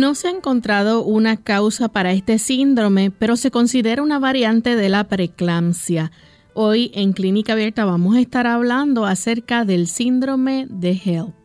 No se ha encontrado una causa para este síndrome, pero se considera una variante de la preeclampsia. Hoy en Clínica Abierta vamos a estar hablando acerca del síndrome de HELP.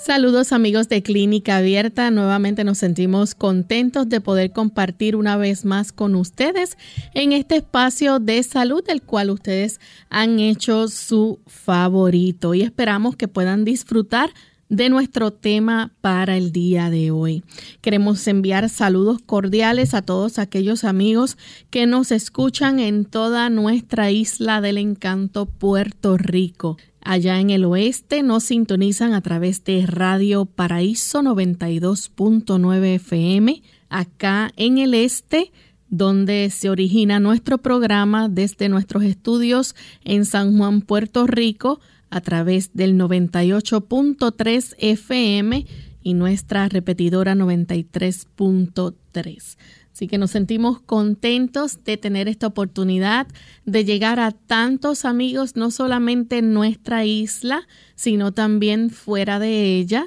Saludos amigos de Clínica Abierta, nuevamente nos sentimos contentos de poder compartir una vez más con ustedes en este espacio de salud del cual ustedes han hecho su favorito y esperamos que puedan disfrutar de nuestro tema para el día de hoy. Queremos enviar saludos cordiales a todos aquellos amigos que nos escuchan en toda nuestra isla del encanto Puerto Rico. Allá en el oeste nos sintonizan a través de Radio Paraíso 92.9 FM. Acá en el este, donde se origina nuestro programa desde nuestros estudios en San Juan, Puerto Rico, a través del 98.3 FM y nuestra repetidora 93.3. Así que nos sentimos contentos de tener esta oportunidad de llegar a tantos amigos, no solamente en nuestra isla, sino también fuera de ella,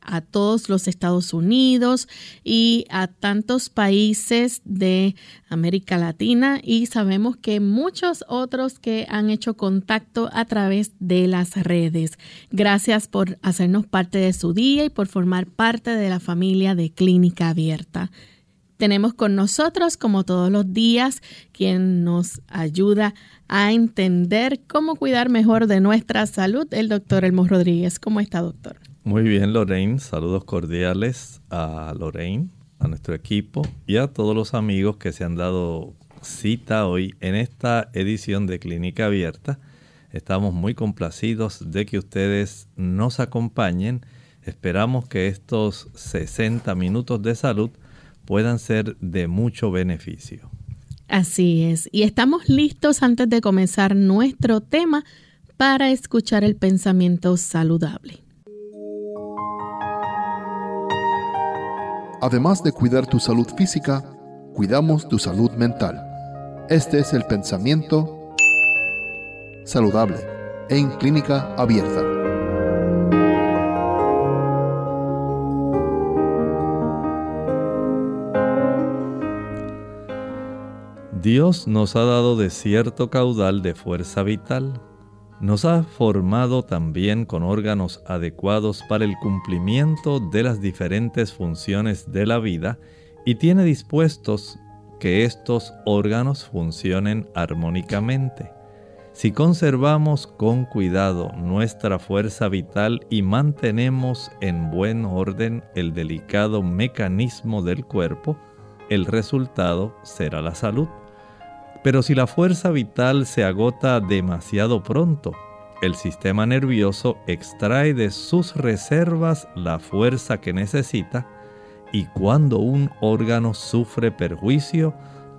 a todos los Estados Unidos y a tantos países de América Latina y sabemos que muchos otros que han hecho contacto a través de las redes. Gracias por hacernos parte de su día y por formar parte de la familia de Clínica Abierta. Tenemos con nosotros, como todos los días, quien nos ayuda a entender cómo cuidar mejor de nuestra salud, el doctor Elmo Rodríguez. ¿Cómo está, doctor? Muy bien, Lorraine. Saludos cordiales a Lorraine, a nuestro equipo y a todos los amigos que se han dado cita hoy en esta edición de Clínica Abierta. Estamos muy complacidos de que ustedes nos acompañen. Esperamos que estos 60 minutos de salud puedan ser de mucho beneficio. Así es, y estamos listos antes de comenzar nuestro tema para escuchar el pensamiento saludable. Además de cuidar tu salud física, cuidamos tu salud mental. Este es el pensamiento saludable en clínica abierta. Dios nos ha dado de cierto caudal de fuerza vital. Nos ha formado también con órganos adecuados para el cumplimiento de las diferentes funciones de la vida y tiene dispuestos que estos órganos funcionen armónicamente. Si conservamos con cuidado nuestra fuerza vital y mantenemos en buen orden el delicado mecanismo del cuerpo, el resultado será la salud. Pero si la fuerza vital se agota demasiado pronto, el sistema nervioso extrae de sus reservas la fuerza que necesita y cuando un órgano sufre perjuicio,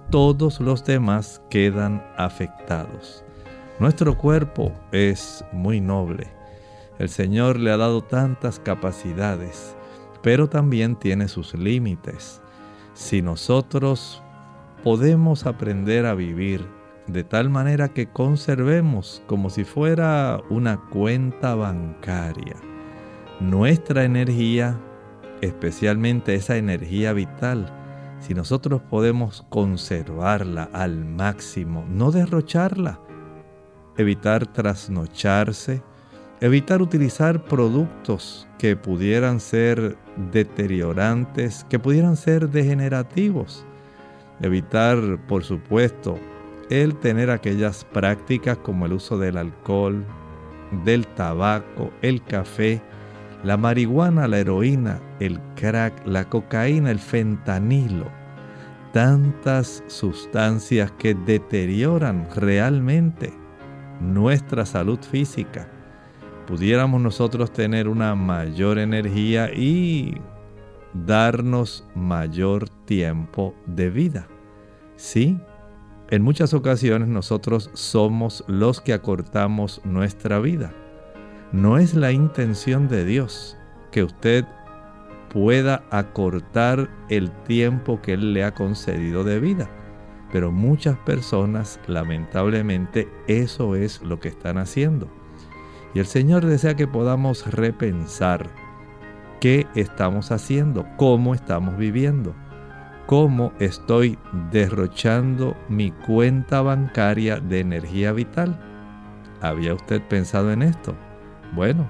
todos los demás quedan afectados. Nuestro cuerpo es muy noble. El Señor le ha dado tantas capacidades, pero también tiene sus límites. Si nosotros podemos aprender a vivir de tal manera que conservemos como si fuera una cuenta bancaria. Nuestra energía, especialmente esa energía vital, si nosotros podemos conservarla al máximo, no derrocharla, evitar trasnocharse, evitar utilizar productos que pudieran ser deteriorantes, que pudieran ser degenerativos, Evitar, por supuesto, el tener aquellas prácticas como el uso del alcohol, del tabaco, el café, la marihuana, la heroína, el crack, la cocaína, el fentanilo. tantas sustancias que deterioran realmente nuestra salud física. Pudiéramos nosotros tener una mayor energía y darnos mayor tiempo de vida. Sí, en muchas ocasiones nosotros somos los que acortamos nuestra vida. No es la intención de Dios que usted pueda acortar el tiempo que Él le ha concedido de vida. Pero muchas personas, lamentablemente, eso es lo que están haciendo. Y el Señor desea que podamos repensar qué estamos haciendo, cómo estamos viviendo, cómo estoy derrochando mi cuenta bancaria de energía vital. ¿Había usted pensado en esto? Bueno,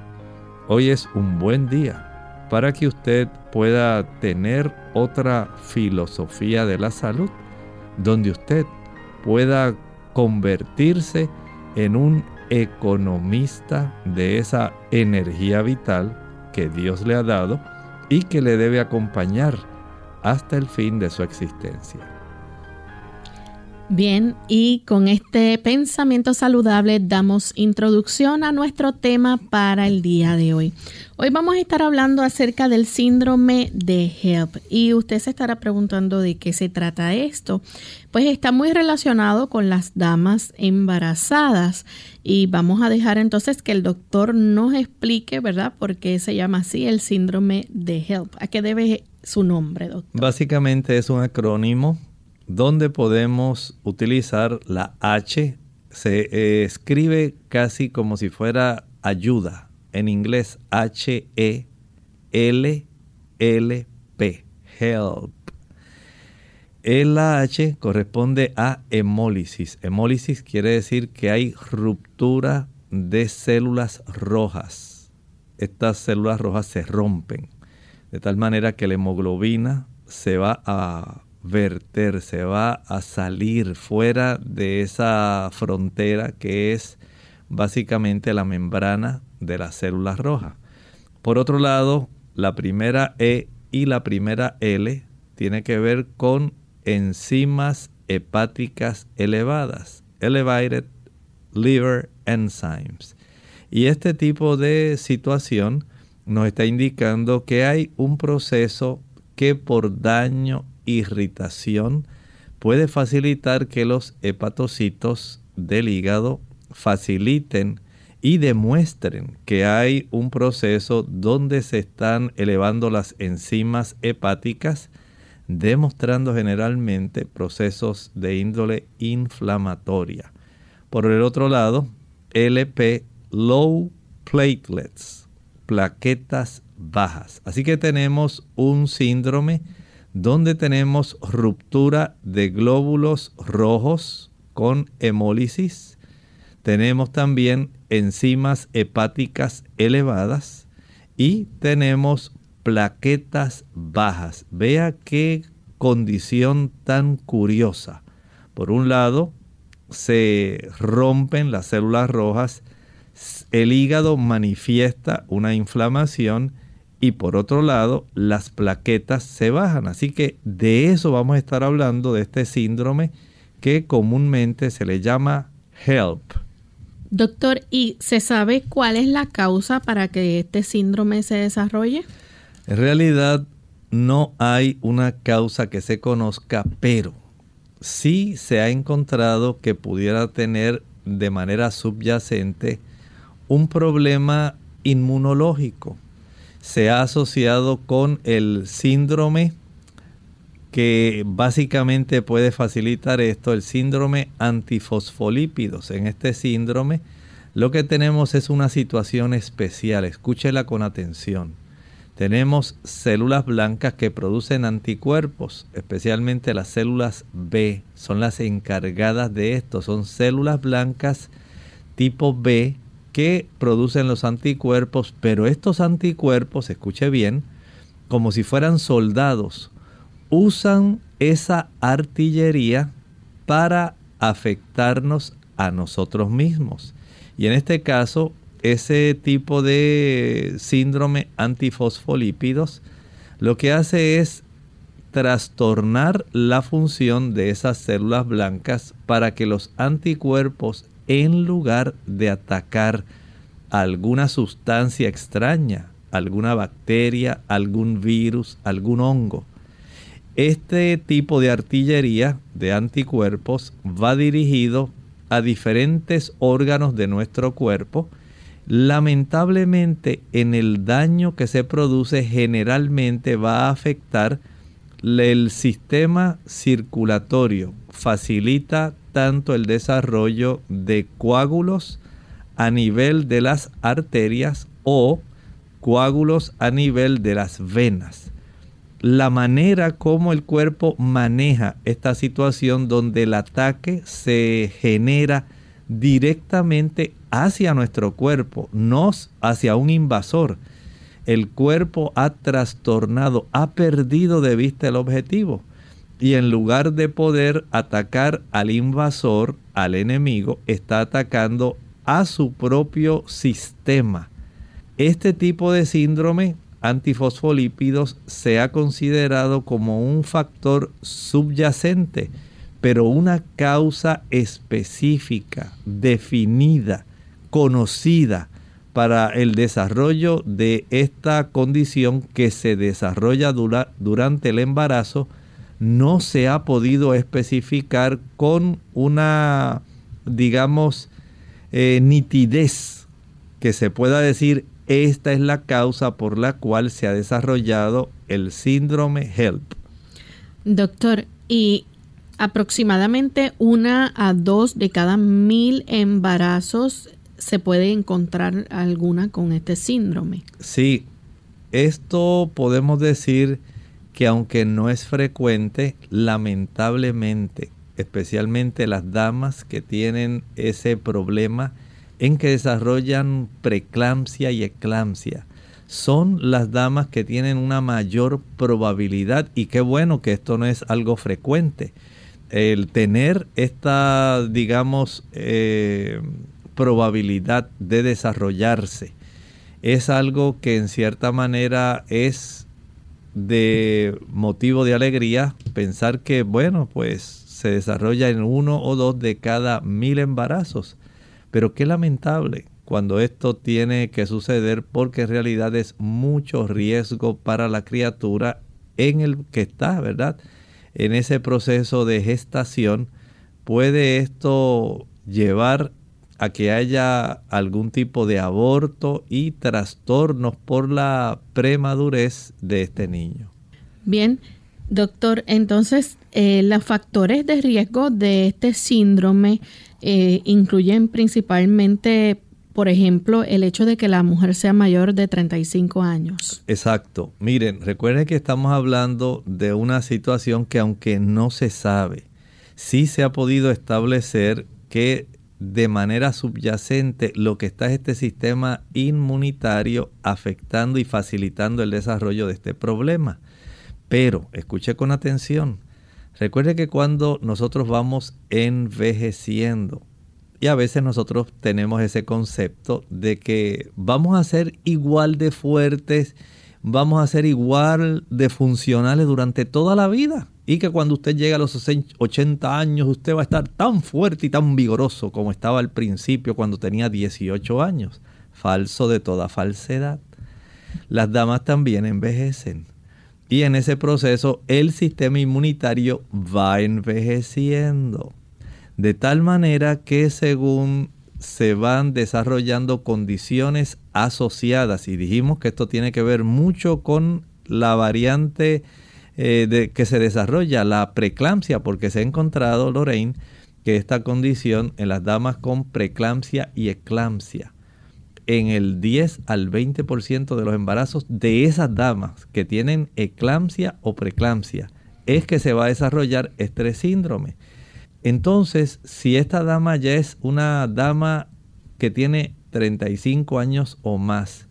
hoy es un buen día para que usted pueda tener otra filosofía de la salud, donde usted pueda convertirse en un economista de esa energía vital que Dios le ha dado y que le debe acompañar hasta el fin de su existencia. Bien, y con este pensamiento saludable damos introducción a nuestro tema para el día de hoy. Hoy vamos a estar hablando acerca del síndrome de HELP y usted se estará preguntando de qué se trata esto. Pues está muy relacionado con las damas embarazadas y vamos a dejar entonces que el doctor nos explique, ¿verdad?, por qué se llama así el síndrome de HELP. ¿A qué debe su nombre, doctor? Básicamente es un acrónimo donde podemos utilizar la H. Se eh, escribe casi como si fuera ayuda. En inglés H-E-L-L-P. Help. El H corresponde a hemólisis. Hemólisis quiere decir que hay ruptura de células rojas. Estas células rojas se rompen de tal manera que la hemoglobina se va a verter, se va a salir fuera de esa frontera que es básicamente la membrana de las células rojas. Por otro lado, la primera E y la primera L tiene que ver con enzimas hepáticas elevadas, elevated liver enzymes. Y este tipo de situación nos está indicando que hay un proceso que por daño irritación puede facilitar que los hepatocitos del hígado faciliten y demuestren que hay un proceso donde se están elevando las enzimas hepáticas, demostrando generalmente procesos de índole inflamatoria. Por el otro lado, LP, low platelets, plaquetas bajas. Así que tenemos un síndrome donde tenemos ruptura de glóbulos rojos con hemólisis. Tenemos también enzimas hepáticas elevadas y tenemos plaquetas bajas. Vea qué condición tan curiosa. Por un lado, se rompen las células rojas, el hígado manifiesta una inflamación y por otro lado las plaquetas se bajan. Así que de eso vamos a estar hablando, de este síndrome que comúnmente se le llama HELP. Doctor, ¿y se sabe cuál es la causa para que este síndrome se desarrolle? En realidad no hay una causa que se conozca, pero sí se ha encontrado que pudiera tener de manera subyacente un problema inmunológico se ha asociado con el síndrome que básicamente puede facilitar esto, el síndrome antifosfolípidos. En este síndrome lo que tenemos es una situación especial, escúchela con atención. Tenemos células blancas que producen anticuerpos, especialmente las células B, son las encargadas de esto, son células blancas tipo B que producen los anticuerpos, pero estos anticuerpos, escuche bien, como si fueran soldados, usan esa artillería para afectarnos a nosotros mismos. Y en este caso, ese tipo de síndrome antifosfolípidos lo que hace es trastornar la función de esas células blancas para que los anticuerpos, en lugar de atacar alguna sustancia extraña, alguna bacteria, algún virus, algún hongo, este tipo de artillería de anticuerpos va dirigido a diferentes órganos de nuestro cuerpo. Lamentablemente en el daño que se produce generalmente va a afectar el sistema circulatorio. Facilita tanto el desarrollo de coágulos a nivel de las arterias o coágulos a nivel de las venas la manera como el cuerpo maneja esta situación donde el ataque se genera directamente hacia nuestro cuerpo, no hacia un invasor. El cuerpo ha trastornado, ha perdido de vista el objetivo. Y en lugar de poder atacar al invasor, al enemigo, está atacando a su propio sistema. Este tipo de síndrome antifosfolípidos se ha considerado como un factor subyacente, pero una causa específica, definida, conocida para el desarrollo de esta condición que se desarrolla durante el embarazo, no se ha podido especificar con una, digamos, eh, nitidez que se pueda decir esta es la causa por la cual se ha desarrollado el síndrome HELP. Doctor, y aproximadamente una a dos de cada mil embarazos se puede encontrar alguna con este síndrome. Sí, esto podemos decir que aunque no es frecuente, lamentablemente, especialmente las damas que tienen ese problema, en que desarrollan preeclampsia y eclampsia. Son las damas que tienen una mayor probabilidad y qué bueno que esto no es algo frecuente. El tener esta, digamos, eh, probabilidad de desarrollarse es algo que en cierta manera es de motivo de alegría pensar que, bueno, pues se desarrolla en uno o dos de cada mil embarazos. Pero qué lamentable cuando esto tiene que suceder porque en realidad es mucho riesgo para la criatura en el que está, ¿verdad? En ese proceso de gestación puede esto llevar a que haya algún tipo de aborto y trastornos por la premadurez de este niño. Bien, doctor, entonces eh, los factores de riesgo de este síndrome eh, incluyen principalmente, por ejemplo, el hecho de que la mujer sea mayor de 35 años. Exacto. Miren, recuerden que estamos hablando de una situación que aunque no se sabe, sí se ha podido establecer que de manera subyacente lo que está es este sistema inmunitario afectando y facilitando el desarrollo de este problema. Pero, escuche con atención, Recuerde que cuando nosotros vamos envejeciendo, y a veces nosotros tenemos ese concepto de que vamos a ser igual de fuertes, vamos a ser igual de funcionales durante toda la vida. Y que cuando usted llega a los 80 años, usted va a estar tan fuerte y tan vigoroso como estaba al principio cuando tenía 18 años. Falso de toda falsedad. Las damas también envejecen. Y en ese proceso el sistema inmunitario va envejeciendo. De tal manera que según se van desarrollando condiciones asociadas, y dijimos que esto tiene que ver mucho con la variante eh, de, que se desarrolla, la preeclampsia, porque se ha encontrado, Lorraine, que esta condición en las damas con preeclampsia y eclampsia en el 10 al 20% de los embarazos de esas damas que tienen eclampsia o preeclampsia es que se va a desarrollar este síndrome. Entonces, si esta dama ya es una dama que tiene 35 años o más,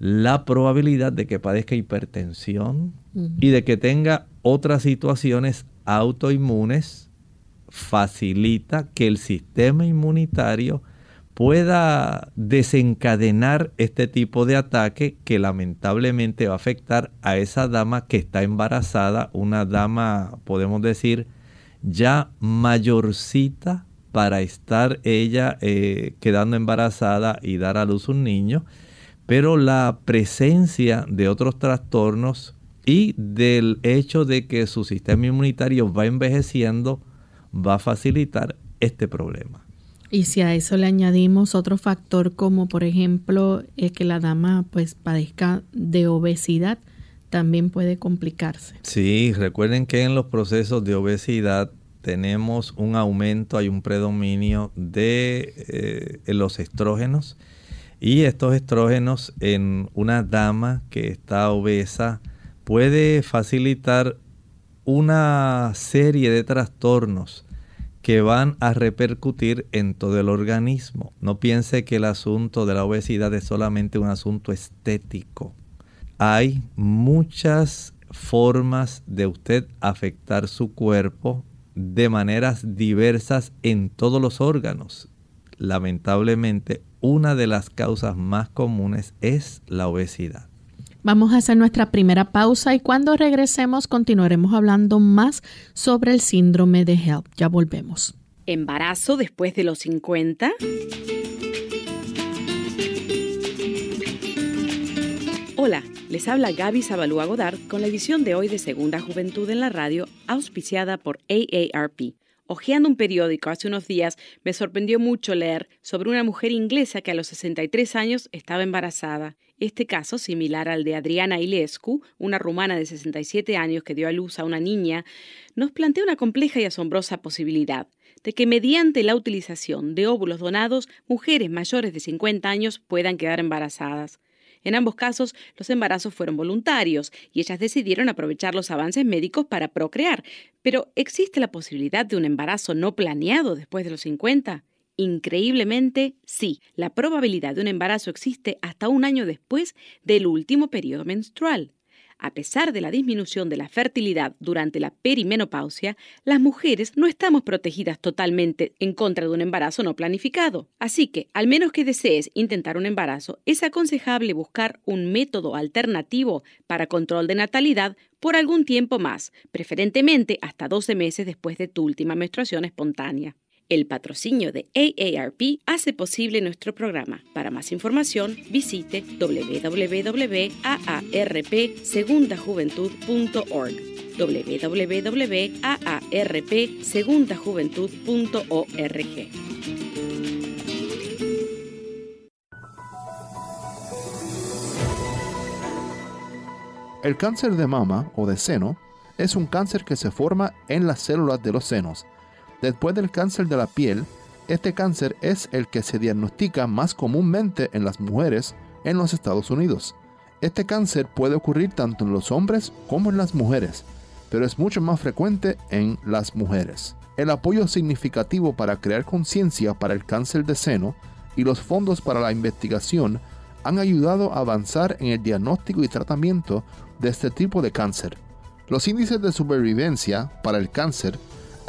la probabilidad de que padezca hipertensión y de que tenga otras situaciones autoinmunes facilita que el sistema inmunitario pueda desencadenar este tipo de ataque que lamentablemente va a afectar a esa dama que está embarazada, una dama, podemos decir, ya mayorcita para estar ella eh, quedando embarazada y dar a luz un niño, pero la presencia de otros trastornos y del hecho de que su sistema inmunitario va envejeciendo va a facilitar este problema. Y si a eso le añadimos otro factor como por ejemplo es que la dama pues padezca de obesidad, también puede complicarse. Sí, recuerden que en los procesos de obesidad tenemos un aumento, hay un predominio de eh, los estrógenos y estos estrógenos en una dama que está obesa puede facilitar una serie de trastornos que van a repercutir en todo el organismo. No piense que el asunto de la obesidad es solamente un asunto estético. Hay muchas formas de usted afectar su cuerpo de maneras diversas en todos los órganos. Lamentablemente, una de las causas más comunes es la obesidad. Vamos a hacer nuestra primera pausa y cuando regresemos continuaremos hablando más sobre el síndrome de HELP. Ya volvemos. ¿Embarazo después de los 50? Hola, les habla Gaby Zabalúa Godard con la edición de hoy de Segunda Juventud en la Radio, auspiciada por AARP. Ojeando un periódico hace unos días, me sorprendió mucho leer sobre una mujer inglesa que a los 63 años estaba embarazada. Este caso, similar al de Adriana Ilescu, una rumana de 67 años que dio a luz a una niña, nos plantea una compleja y asombrosa posibilidad de que mediante la utilización de óvulos donados, mujeres mayores de 50 años puedan quedar embarazadas. En ambos casos, los embarazos fueron voluntarios y ellas decidieron aprovechar los avances médicos para procrear. Pero ¿existe la posibilidad de un embarazo no planeado después de los 50? Increíblemente, sí, la probabilidad de un embarazo existe hasta un año después del último periodo menstrual. A pesar de la disminución de la fertilidad durante la perimenopausia, las mujeres no estamos protegidas totalmente en contra de un embarazo no planificado. Así que, al menos que desees intentar un embarazo, es aconsejable buscar un método alternativo para control de natalidad por algún tiempo más, preferentemente hasta 12 meses después de tu última menstruación espontánea. El patrocinio de AARP hace posible nuestro programa. Para más información, visite www.aarpsegundajuventud.org www.aarpsegundajuventud.org El cáncer de mama o de seno es un cáncer que se forma en las células de los senos Después del cáncer de la piel, este cáncer es el que se diagnostica más comúnmente en las mujeres en los Estados Unidos. Este cáncer puede ocurrir tanto en los hombres como en las mujeres, pero es mucho más frecuente en las mujeres. El apoyo significativo para crear conciencia para el cáncer de seno y los fondos para la investigación han ayudado a avanzar en el diagnóstico y tratamiento de este tipo de cáncer. Los índices de supervivencia para el cáncer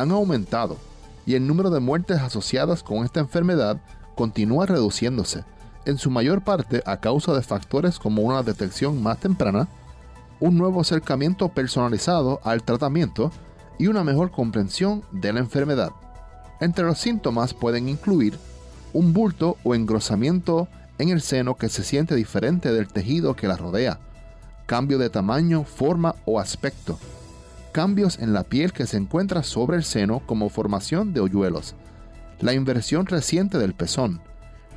han aumentado y el número de muertes asociadas con esta enfermedad continúa reduciéndose, en su mayor parte a causa de factores como una detección más temprana, un nuevo acercamiento personalizado al tratamiento y una mejor comprensión de la enfermedad. Entre los síntomas pueden incluir un bulto o engrosamiento en el seno que se siente diferente del tejido que la rodea, cambio de tamaño, forma o aspecto, cambios en la piel que se encuentra sobre el seno como formación de hoyuelos, la inversión reciente del pezón,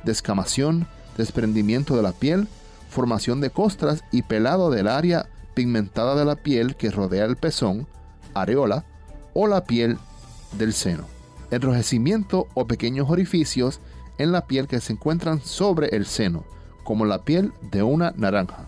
descamación, desprendimiento de la piel, formación de costras y pelado del área pigmentada de la piel que rodea el pezón, areola o la piel del seno, enrojecimiento o pequeños orificios en la piel que se encuentran sobre el seno, como la piel de una naranja.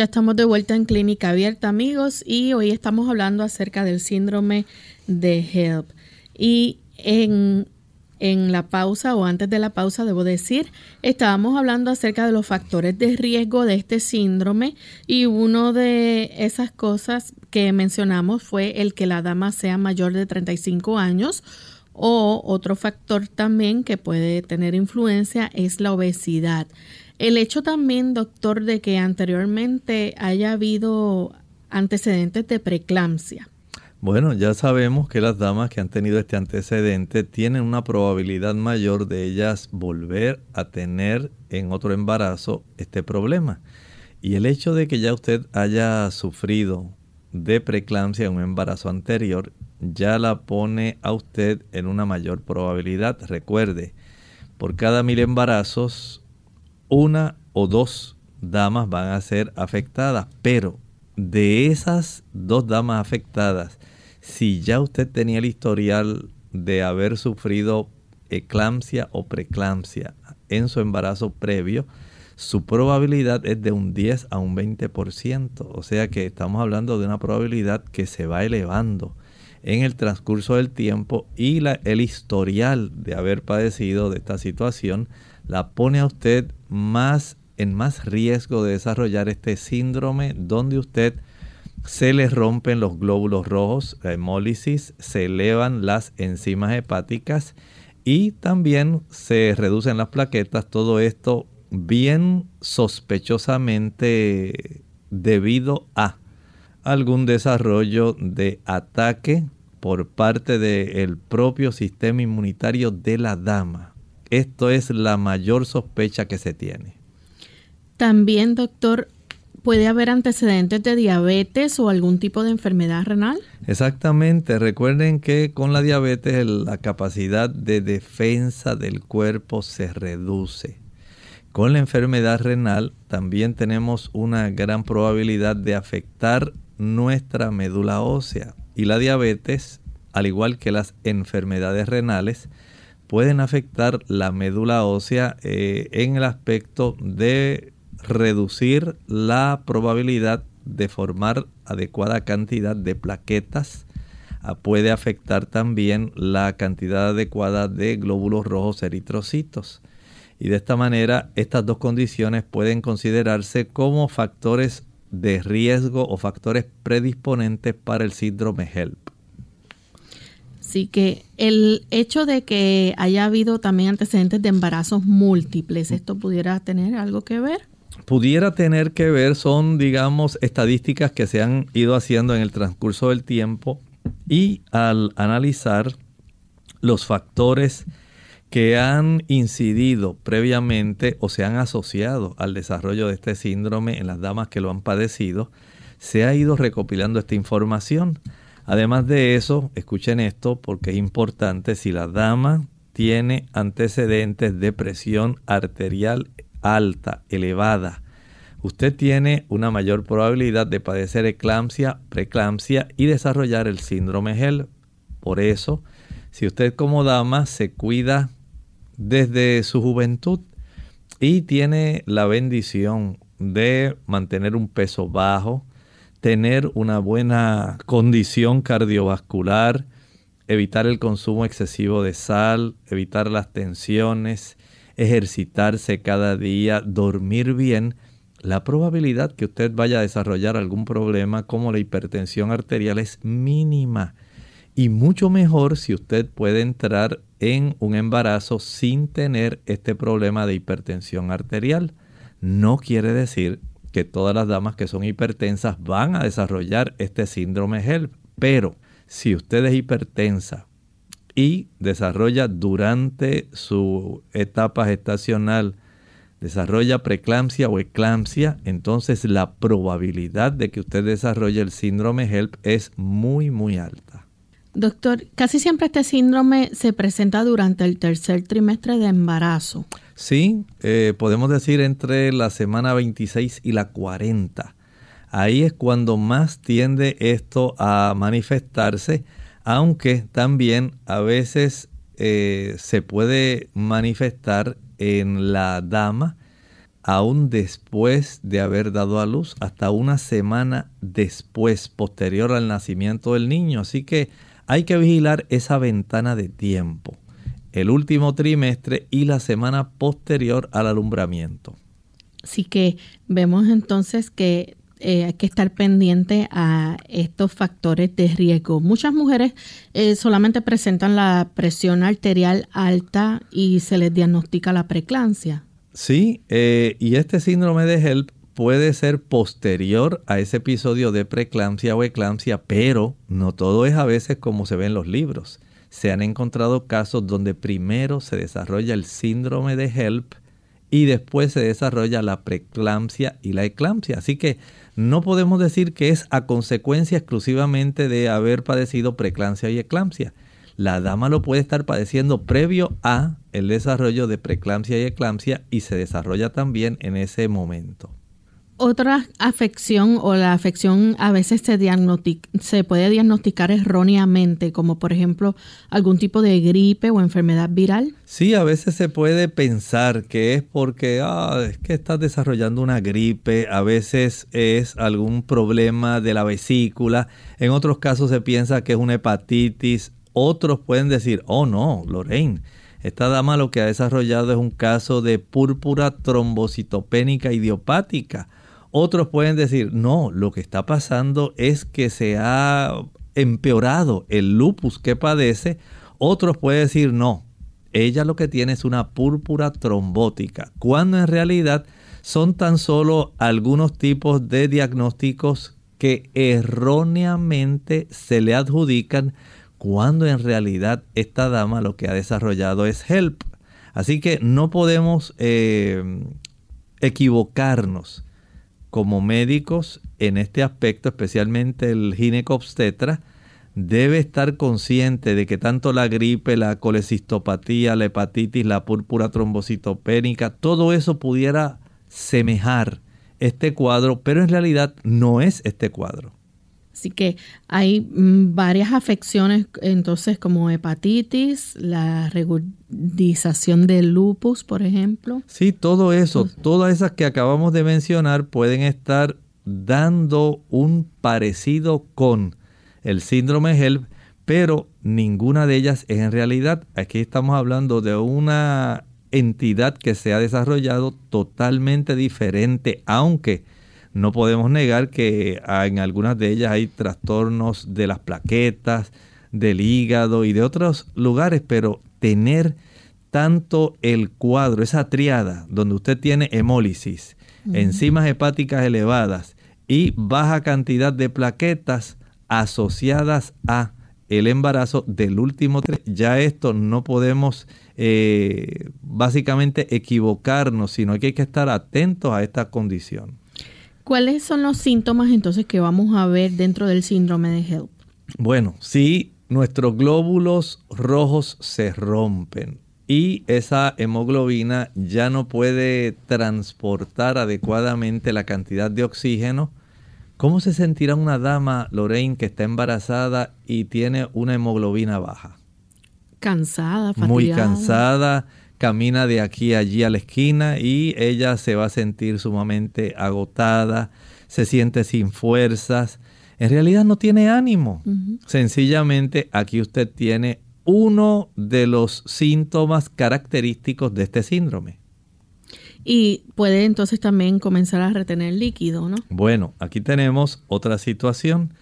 Ya estamos de vuelta en Clínica Abierta, amigos, y hoy estamos hablando acerca del síndrome de HELP. Y en, en la pausa o antes de la pausa, debo decir, estábamos hablando acerca de los factores de riesgo de este síndrome y uno de esas cosas que mencionamos fue el que la dama sea mayor de 35 años o otro factor también que puede tener influencia es la obesidad. El hecho también, doctor, de que anteriormente haya habido antecedentes de preeclampsia. Bueno, ya sabemos que las damas que han tenido este antecedente tienen una probabilidad mayor de ellas volver a tener en otro embarazo este problema. Y el hecho de que ya usted haya sufrido de preeclampsia en un embarazo anterior ya la pone a usted en una mayor probabilidad. Recuerde, por cada mil embarazos una o dos damas van a ser afectadas, pero de esas dos damas afectadas, si ya usted tenía el historial de haber sufrido eclampsia o preeclampsia en su embarazo previo, su probabilidad es de un 10 a un 20%. O sea que estamos hablando de una probabilidad que se va elevando en el transcurso del tiempo y el historial de haber padecido de esta situación la pone a usted más en más riesgo de desarrollar este síndrome donde usted se le rompen los glóbulos rojos, la hemólisis, se elevan las enzimas hepáticas y también se reducen las plaquetas. Todo esto bien sospechosamente debido a algún desarrollo de ataque por parte del propio sistema inmunitario de la dama. Esto es la mayor sospecha que se tiene. También, doctor, ¿puede haber antecedentes de diabetes o algún tipo de enfermedad renal? Exactamente. Recuerden que con la diabetes la capacidad de defensa del cuerpo se reduce. Con la enfermedad renal también tenemos una gran probabilidad de afectar nuestra médula ósea. Y la diabetes, al igual que las enfermedades renales, pueden afectar la médula ósea eh, en el aspecto de reducir la probabilidad de formar adecuada cantidad de plaquetas. Ah, puede afectar también la cantidad adecuada de glóbulos rojos eritrocitos. Y de esta manera, estas dos condiciones pueden considerarse como factores de riesgo o factores predisponentes para el síndrome HELP. Así que el hecho de que haya habido también antecedentes de embarazos múltiples, ¿esto pudiera tener algo que ver? Pudiera tener que ver, son, digamos, estadísticas que se han ido haciendo en el transcurso del tiempo y al analizar los factores que han incidido previamente o se han asociado al desarrollo de este síndrome en las damas que lo han padecido, se ha ido recopilando esta información. Además de eso, escuchen esto porque es importante, si la dama tiene antecedentes de presión arterial alta, elevada, usted tiene una mayor probabilidad de padecer eclampsia, preeclampsia y desarrollar el síndrome GEL. Por eso, si usted como dama se cuida desde su juventud y tiene la bendición de mantener un peso bajo, tener una buena condición cardiovascular, evitar el consumo excesivo de sal, evitar las tensiones, ejercitarse cada día, dormir bien, la probabilidad que usted vaya a desarrollar algún problema como la hipertensión arterial es mínima. Y mucho mejor si usted puede entrar en un embarazo sin tener este problema de hipertensión arterial. No quiere decir que todas las damas que son hipertensas van a desarrollar este síndrome HELP. Pero si usted es hipertensa y desarrolla durante su etapa gestacional, desarrolla preeclampsia o eclampsia, entonces la probabilidad de que usted desarrolle el síndrome HELP es muy, muy alta. Doctor, casi siempre este síndrome se presenta durante el tercer trimestre de embarazo. Sí, eh, podemos decir entre la semana 26 y la 40. Ahí es cuando más tiende esto a manifestarse, aunque también a veces eh, se puede manifestar en la dama aún después de haber dado a luz, hasta una semana después, posterior al nacimiento del niño. Así que hay que vigilar esa ventana de tiempo, el último trimestre y la semana posterior al alumbramiento. Así que vemos entonces que eh, hay que estar pendiente a estos factores de riesgo. Muchas mujeres eh, solamente presentan la presión arterial alta y se les diagnostica la preeclampsia. Sí, eh, y este síndrome de HELP puede ser posterior a ese episodio de preeclampsia o eclampsia, pero no todo es a veces como se ve en los libros. Se han encontrado casos donde primero se desarrolla el síndrome de HELP y después se desarrolla la preeclampsia y la eclampsia. Así que no podemos decir que es a consecuencia exclusivamente de haber padecido preeclampsia y eclampsia. La dama lo puede estar padeciendo previo a el desarrollo de preeclampsia y eclampsia y se desarrolla también en ese momento. Otra afección o la afección a veces se, se puede diagnosticar erróneamente, como por ejemplo algún tipo de gripe o enfermedad viral. Sí, a veces se puede pensar que es porque ah, es que estás desarrollando una gripe, a veces es algún problema de la vesícula, en otros casos se piensa que es una hepatitis, otros pueden decir, oh no, Lorraine, esta dama lo que ha desarrollado es un caso de púrpura trombocitopénica idiopática otros pueden decir, no, lo que está pasando es que se ha empeorado el lupus que padece. Otros pueden decir, no, ella lo que tiene es una púrpura trombótica, cuando en realidad son tan solo algunos tipos de diagnósticos que erróneamente se le adjudican cuando en realidad esta dama lo que ha desarrollado es HELP. Así que no podemos eh, equivocarnos como médicos en este aspecto, especialmente el ginecobstetra, debe estar consciente de que tanto la gripe, la colecistopatía, la hepatitis, la púrpura trombocitopénica, todo eso pudiera semejar este cuadro, pero en realidad no es este cuadro. Así que hay mm, varias afecciones, entonces, como hepatitis, la regularización del lupus, por ejemplo. Sí, todo eso, todas esas que acabamos de mencionar pueden estar dando un parecido con el síndrome HELP, pero ninguna de ellas es en realidad. Aquí estamos hablando de una entidad que se ha desarrollado totalmente diferente, aunque no podemos negar que ah, en algunas de ellas hay trastornos de las plaquetas, del hígado y de otros lugares, pero tener tanto el cuadro, esa triada, donde usted tiene hemólisis, enzimas hepáticas elevadas y baja cantidad de plaquetas asociadas a el embarazo del último ya esto no podemos eh, básicamente equivocarnos, sino que hay que estar atentos a esta condición. ¿Cuáles son los síntomas entonces que vamos a ver dentro del síndrome de HELP? Bueno, si nuestros glóbulos rojos se rompen y esa hemoglobina ya no puede transportar adecuadamente la cantidad de oxígeno, ¿cómo se sentirá una dama, Lorraine, que está embarazada y tiene una hemoglobina baja? Cansada, fatigada. Muy cansada camina de aquí a allí a la esquina y ella se va a sentir sumamente agotada, se siente sin fuerzas, en realidad no tiene ánimo. Sencillamente aquí usted tiene uno de los síntomas característicos de este síndrome. Y puede entonces también comenzar a retener líquido, ¿no? Bueno, aquí tenemos otra situación.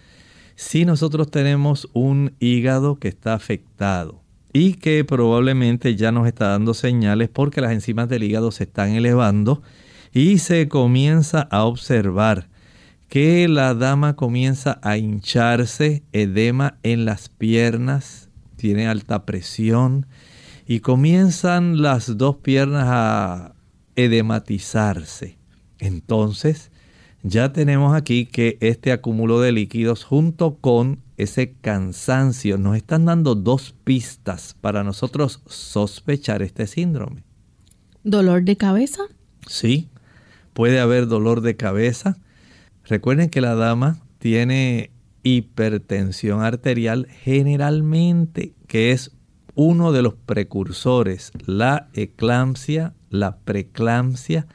Si nosotros tenemos un hígado que está afectado, y que probablemente ya nos está dando señales porque las enzimas del hígado se están elevando y se comienza a observar que la dama comienza a hincharse, edema en las piernas, tiene alta presión y comienzan las dos piernas a edematizarse. Entonces, ya tenemos aquí que este acúmulo de líquidos junto con ese cansancio nos están dando dos pistas para nosotros sospechar este síndrome. ¿Dolor de cabeza? Sí, puede haber dolor de cabeza. Recuerden que la dama tiene hipertensión arterial generalmente, que es uno de los precursores, la eclampsia, la preeclampsia,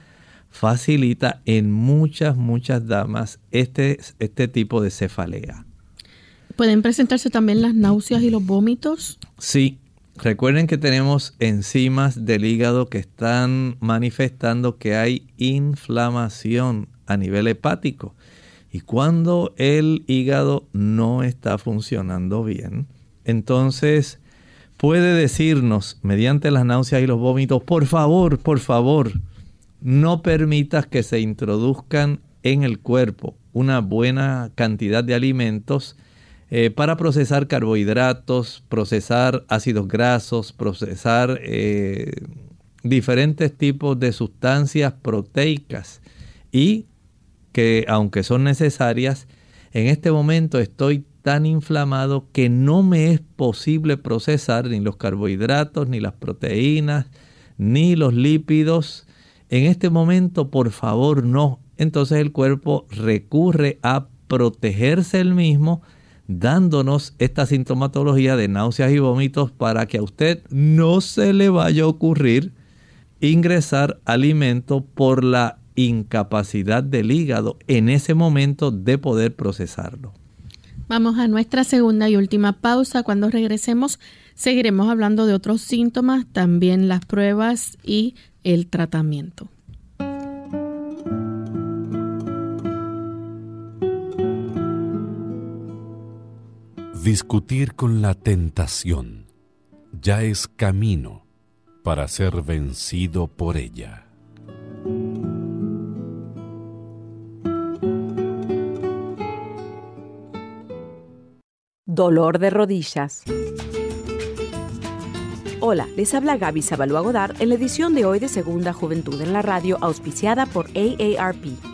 facilita en muchas, muchas damas este, este tipo de cefalea. ¿Pueden presentarse también las náuseas y los vómitos? Sí, recuerden que tenemos enzimas del hígado que están manifestando que hay inflamación a nivel hepático. Y cuando el hígado no está funcionando bien, entonces puede decirnos mediante las náuseas y los vómitos, por favor, por favor, no permitas que se introduzcan en el cuerpo una buena cantidad de alimentos eh, para procesar carbohidratos, procesar ácidos grasos, procesar eh, diferentes tipos de sustancias proteicas y que aunque son necesarias, en este momento estoy tan inflamado que no me es posible procesar ni los carbohidratos, ni las proteínas, ni los lípidos en este momento, por favor, no. Entonces el cuerpo recurre a protegerse el mismo, dándonos esta sintomatología de náuseas y vómitos para que a usted no se le vaya a ocurrir ingresar alimento por la incapacidad del hígado en ese momento de poder procesarlo. Vamos a nuestra segunda y última pausa. Cuando regresemos seguiremos hablando de otros síntomas, también las pruebas y el tratamiento. Discutir con la tentación ya es camino para ser vencido por ella. Dolor de rodillas. Hola, les habla Gaby Zabalúa Godard en la edición de hoy de Segunda Juventud en la Radio, auspiciada por AARP.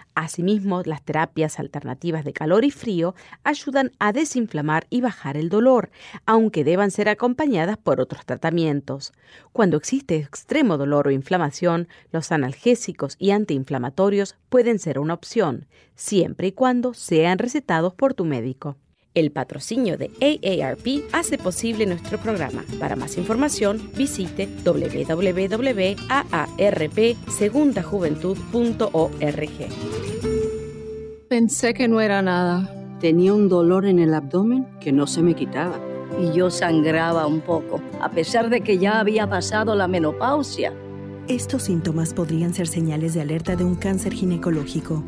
Asimismo, las terapias alternativas de calor y frío ayudan a desinflamar y bajar el dolor, aunque deban ser acompañadas por otros tratamientos. Cuando existe extremo dolor o inflamación, los analgésicos y antiinflamatorios pueden ser una opción, siempre y cuando sean recetados por tu médico. El patrocinio de AARP hace posible nuestro programa. Para más información, visite www.aarpsegundajuventud.org. Pensé que no era nada. Tenía un dolor en el abdomen que no se me quitaba. Y yo sangraba un poco, a pesar de que ya había pasado la menopausia. Estos síntomas podrían ser señales de alerta de un cáncer ginecológico.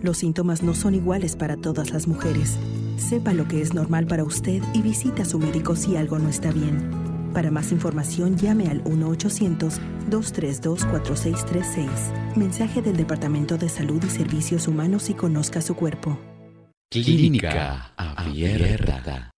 Los síntomas no son iguales para todas las mujeres. Sepa lo que es normal para usted y visita a su médico si algo no está bien. Para más información llame al 1-800-232-4636. Mensaje del Departamento de Salud y Servicios Humanos y conozca su cuerpo. Clínica Abierta.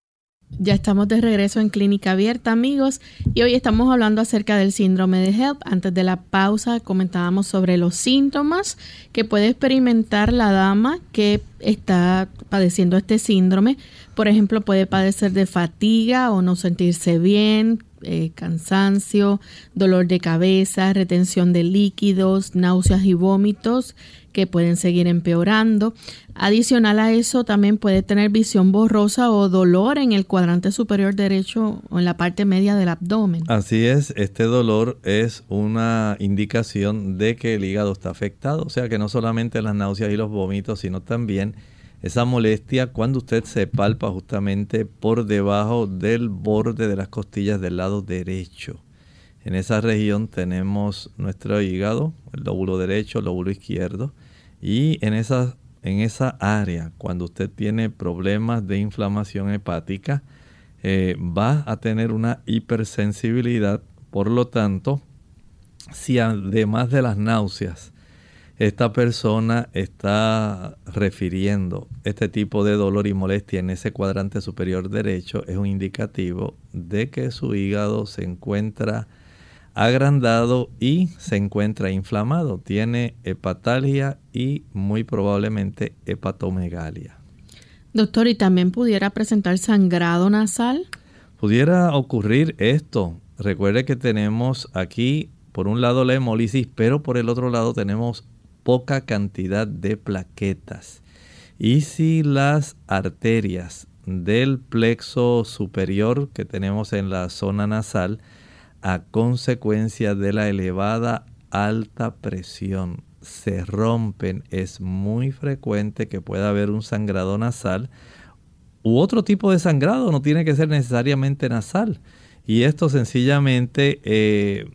Ya estamos de regreso en Clínica Abierta, amigos, y hoy estamos hablando acerca del síndrome de HELP. Antes de la pausa comentábamos sobre los síntomas que puede experimentar la dama que está padeciendo este síndrome. Por ejemplo, puede padecer de fatiga o no sentirse bien, eh, cansancio, dolor de cabeza, retención de líquidos, náuseas y vómitos que pueden seguir empeorando. Adicional a eso, también puede tener visión borrosa o dolor en el cuadrante superior derecho o en la parte media del abdomen. Así es, este dolor es una indicación de que el hígado está afectado, o sea que no solamente las náuseas y los vómitos, sino también esa molestia cuando usted se palpa justamente por debajo del borde de las costillas del lado derecho. En esa región tenemos nuestro hígado, el lóbulo derecho, el lóbulo izquierdo, y en esa, en esa área, cuando usted tiene problemas de inflamación hepática, eh, va a tener una hipersensibilidad. Por lo tanto, si además de las náuseas, esta persona está refiriendo este tipo de dolor y molestia en ese cuadrante superior derecho, es un indicativo de que su hígado se encuentra agrandado y se encuentra inflamado. Tiene hepatalia y muy probablemente hepatomegalia. Doctor, ¿y también pudiera presentar sangrado nasal? Pudiera ocurrir esto. Recuerde que tenemos aquí, por un lado, la hemólisis, pero por el otro lado tenemos poca cantidad de plaquetas. Y si las arterias del plexo superior que tenemos en la zona nasal, a consecuencia de la elevada alta presión, se rompen, es muy frecuente que pueda haber un sangrado nasal u otro tipo de sangrado, no tiene que ser necesariamente nasal. Y esto sencillamente eh,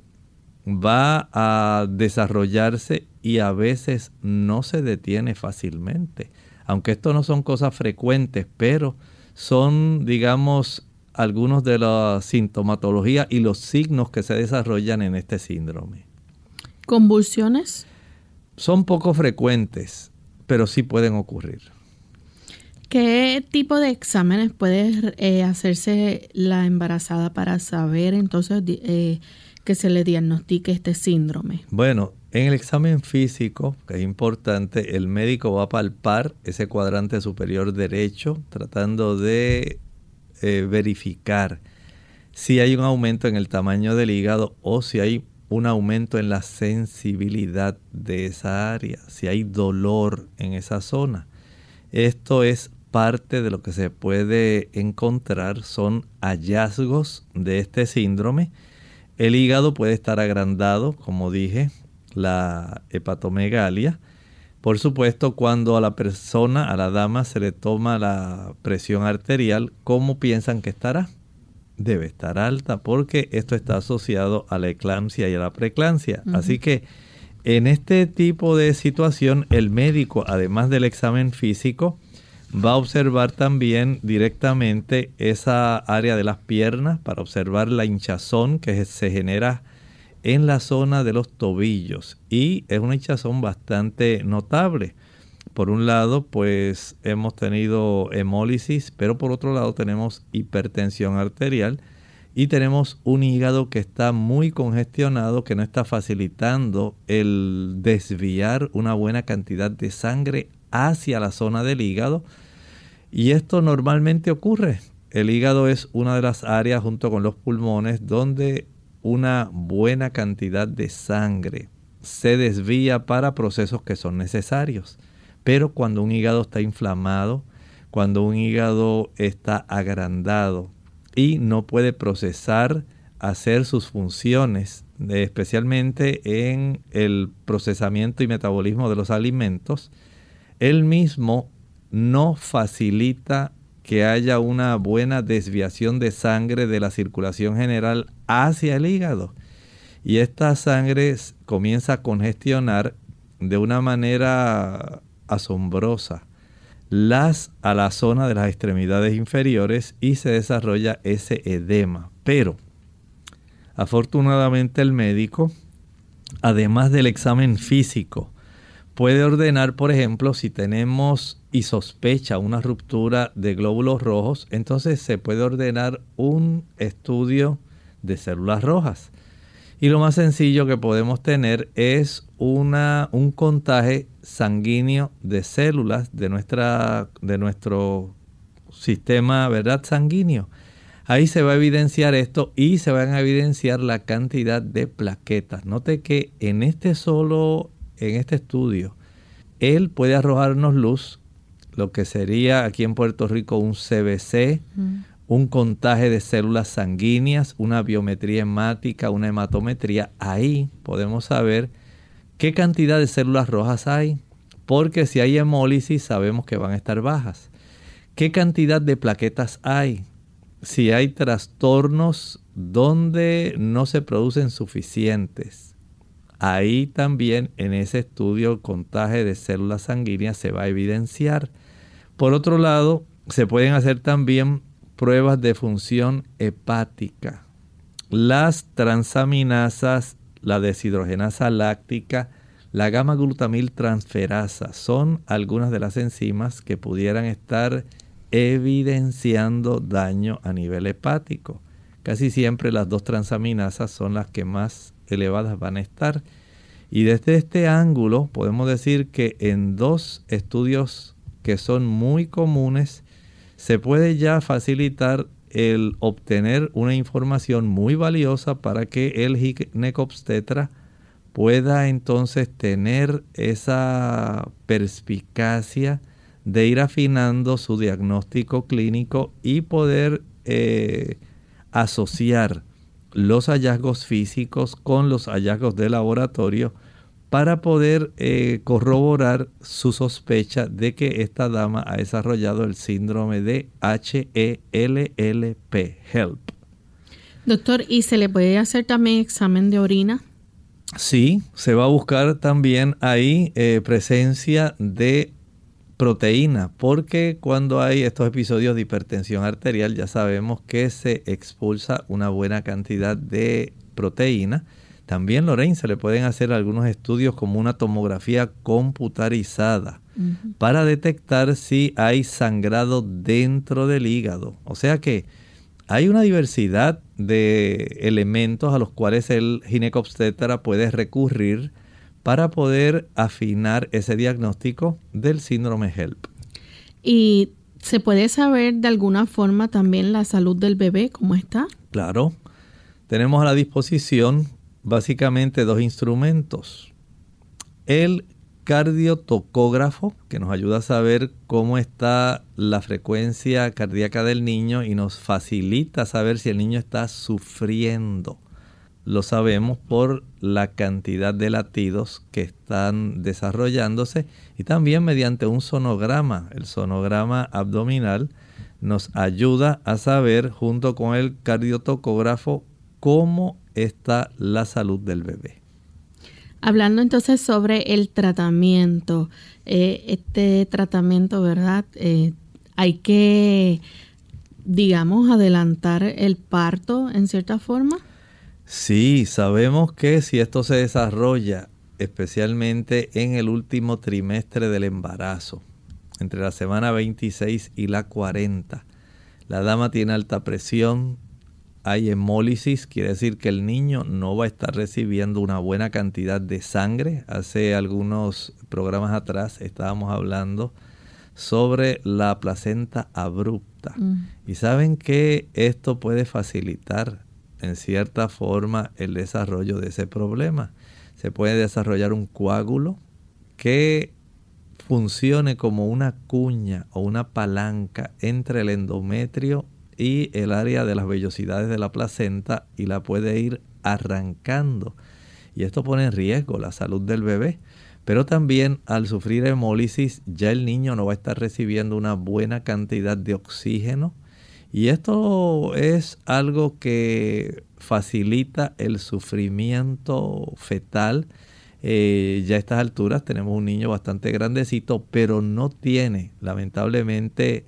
va a desarrollarse y a veces no se detiene fácilmente. Aunque esto no son cosas frecuentes, pero son, digamos, algunos de la sintomatología y los signos que se desarrollan en este síndrome. ¿Convulsiones? son poco frecuentes, pero sí pueden ocurrir. ¿Qué tipo de exámenes puede eh, hacerse la embarazada para saber entonces eh, que se le diagnostique este síndrome? Bueno, en el examen físico, que es importante, el médico va a palpar ese cuadrante superior derecho, tratando de eh, verificar si hay un aumento en el tamaño del hígado o si hay un aumento en la sensibilidad de esa área, si hay dolor en esa zona. Esto es parte de lo que se puede encontrar, son hallazgos de este síndrome. El hígado puede estar agrandado, como dije, la hepatomegalia. Por supuesto, cuando a la persona, a la dama, se le toma la presión arterial, ¿cómo piensan que estará? debe estar alta porque esto está asociado a la eclampsia y a la preeclampsia. Así que en este tipo de situación el médico, además del examen físico, va a observar también directamente esa área de las piernas para observar la hinchazón que se genera en la zona de los tobillos y es una hinchazón bastante notable. Por un lado, pues hemos tenido hemólisis, pero por otro lado tenemos hipertensión arterial y tenemos un hígado que está muy congestionado, que no está facilitando el desviar una buena cantidad de sangre hacia la zona del hígado. Y esto normalmente ocurre. El hígado es una de las áreas junto con los pulmones donde una buena cantidad de sangre se desvía para procesos que son necesarios. Pero cuando un hígado está inflamado, cuando un hígado está agrandado y no puede procesar, hacer sus funciones, especialmente en el procesamiento y metabolismo de los alimentos, él mismo no facilita que haya una buena desviación de sangre de la circulación general hacia el hígado. Y esta sangre comienza a congestionar de una manera asombrosa las a la zona de las extremidades inferiores y se desarrolla ese edema. Pero afortunadamente el médico, además del examen físico, puede ordenar, por ejemplo, si tenemos y sospecha una ruptura de glóbulos rojos, entonces se puede ordenar un estudio de células rojas. Y lo más sencillo que podemos tener es una, un contaje sanguíneo de células de, nuestra, de nuestro sistema ¿verdad? sanguíneo. Ahí se va a evidenciar esto y se van a evidenciar la cantidad de plaquetas. Note que en este solo, en este estudio, él puede arrojarnos luz, lo que sería aquí en Puerto Rico un CBC, un contaje de células sanguíneas, una biometría hemática, una hematometría, ahí podemos saber qué cantidad de células rojas hay, porque si hay hemólisis sabemos que van a estar bajas. ¿Qué cantidad de plaquetas hay? Si hay trastornos donde no se producen suficientes. Ahí también en ese estudio el contaje de células sanguíneas se va a evidenciar. Por otro lado, se pueden hacer también pruebas de función hepática. Las transaminasas, la deshidrogenasa láctica, la gamma glutamil transferasa son algunas de las enzimas que pudieran estar evidenciando daño a nivel hepático. Casi siempre las dos transaminasas son las que más elevadas van a estar. Y desde este ángulo podemos decir que en dos estudios que son muy comunes se puede ya facilitar el obtener una información muy valiosa para que el ginecobstetra pueda entonces tener esa perspicacia de ir afinando su diagnóstico clínico y poder eh, asociar los hallazgos físicos con los hallazgos de laboratorio para poder eh, corroborar su sospecha de que esta dama ha desarrollado el síndrome de HELLP, HELP. Doctor, ¿y se le puede hacer también examen de orina? Sí, se va a buscar también ahí eh, presencia de proteína, porque cuando hay estos episodios de hipertensión arterial ya sabemos que se expulsa una buena cantidad de proteína. También, Lorraine, se le pueden hacer algunos estudios como una tomografía computarizada para detectar si hay sangrado dentro del hígado. O sea que hay una diversidad de elementos a los cuales el ginecobstetra puede recurrir para poder afinar ese diagnóstico del síndrome HELP. ¿Y se puede saber de alguna forma también la salud del bebé, cómo está? Claro. Tenemos a la disposición básicamente dos instrumentos. El cardiotocógrafo, que nos ayuda a saber cómo está la frecuencia cardíaca del niño y nos facilita saber si el niño está sufriendo lo sabemos por la cantidad de latidos que están desarrollándose y también mediante un sonograma. El sonograma abdominal nos ayuda a saber junto con el cardiotocógrafo cómo está la salud del bebé. Hablando entonces sobre el tratamiento, eh, este tratamiento, ¿verdad? Eh, hay que, digamos, adelantar el parto en cierta forma. Sí, sabemos que si esto se desarrolla especialmente en el último trimestre del embarazo, entre la semana 26 y la 40, la dama tiene alta presión, hay hemólisis, quiere decir que el niño no va a estar recibiendo una buena cantidad de sangre. Hace algunos programas atrás estábamos hablando sobre la placenta abrupta. Mm. Y saben que esto puede facilitar en cierta forma el desarrollo de ese problema. Se puede desarrollar un coágulo que funcione como una cuña o una palanca entre el endometrio y el área de las vellosidades de la placenta y la puede ir arrancando. Y esto pone en riesgo la salud del bebé. Pero también al sufrir hemólisis ya el niño no va a estar recibiendo una buena cantidad de oxígeno y esto es algo que facilita el sufrimiento fetal. Eh, ya a estas alturas tenemos un niño bastante grandecito, pero no tiene, lamentablemente,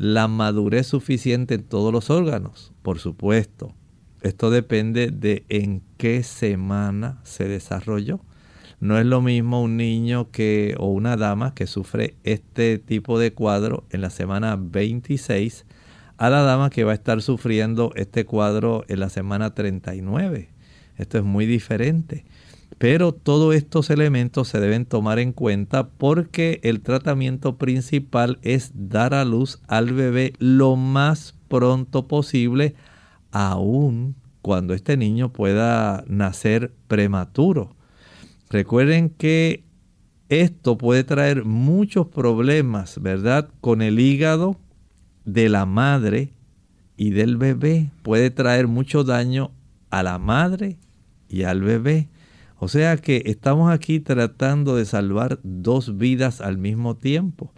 la madurez suficiente en todos los órganos, por supuesto. Esto depende de en qué semana se desarrolló. No es lo mismo un niño que o una dama que sufre este tipo de cuadro en la semana 26 a la dama que va a estar sufriendo este cuadro en la semana 39. Esto es muy diferente. Pero todos estos elementos se deben tomar en cuenta porque el tratamiento principal es dar a luz al bebé lo más pronto posible, aun cuando este niño pueda nacer prematuro. Recuerden que esto puede traer muchos problemas, ¿verdad? Con el hígado, de la madre y del bebé puede traer mucho daño a la madre y al bebé. O sea que estamos aquí tratando de salvar dos vidas al mismo tiempo.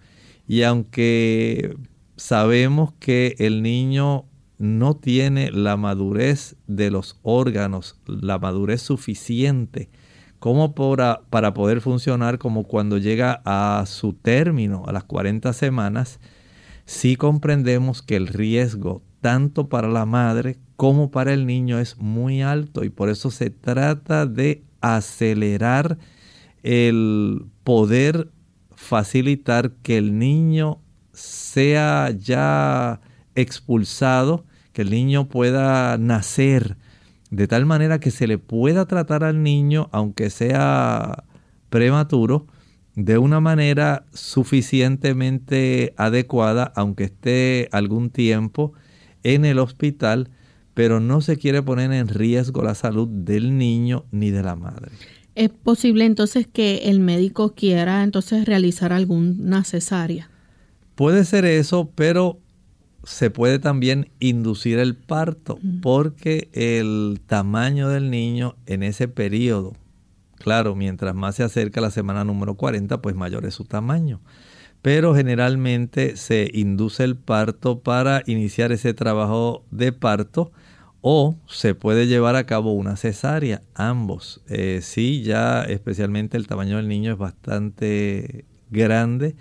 Y aunque sabemos que el niño no tiene la madurez de los órganos, la madurez suficiente como para, para poder funcionar como cuando llega a su término, a las 40 semanas, si comprendemos que el riesgo tanto para la madre como para el niño es muy alto y por eso se trata de acelerar el poder facilitar que el niño sea ya expulsado, que el niño pueda nacer de tal manera que se le pueda tratar al niño, aunque sea prematuro, de una manera suficientemente adecuada, aunque esté algún tiempo en el hospital, pero no se quiere poner en riesgo la salud del niño ni de la madre. ¿Es posible entonces que el médico quiera entonces realizar alguna cesárea? Puede ser eso, pero se puede también inducir el parto porque el tamaño del niño en ese periodo, claro, mientras más se acerca la semana número 40, pues mayor es su tamaño. Pero generalmente se induce el parto para iniciar ese trabajo de parto o se puede llevar a cabo una cesárea, ambos. Eh, sí, ya especialmente el tamaño del niño es bastante grande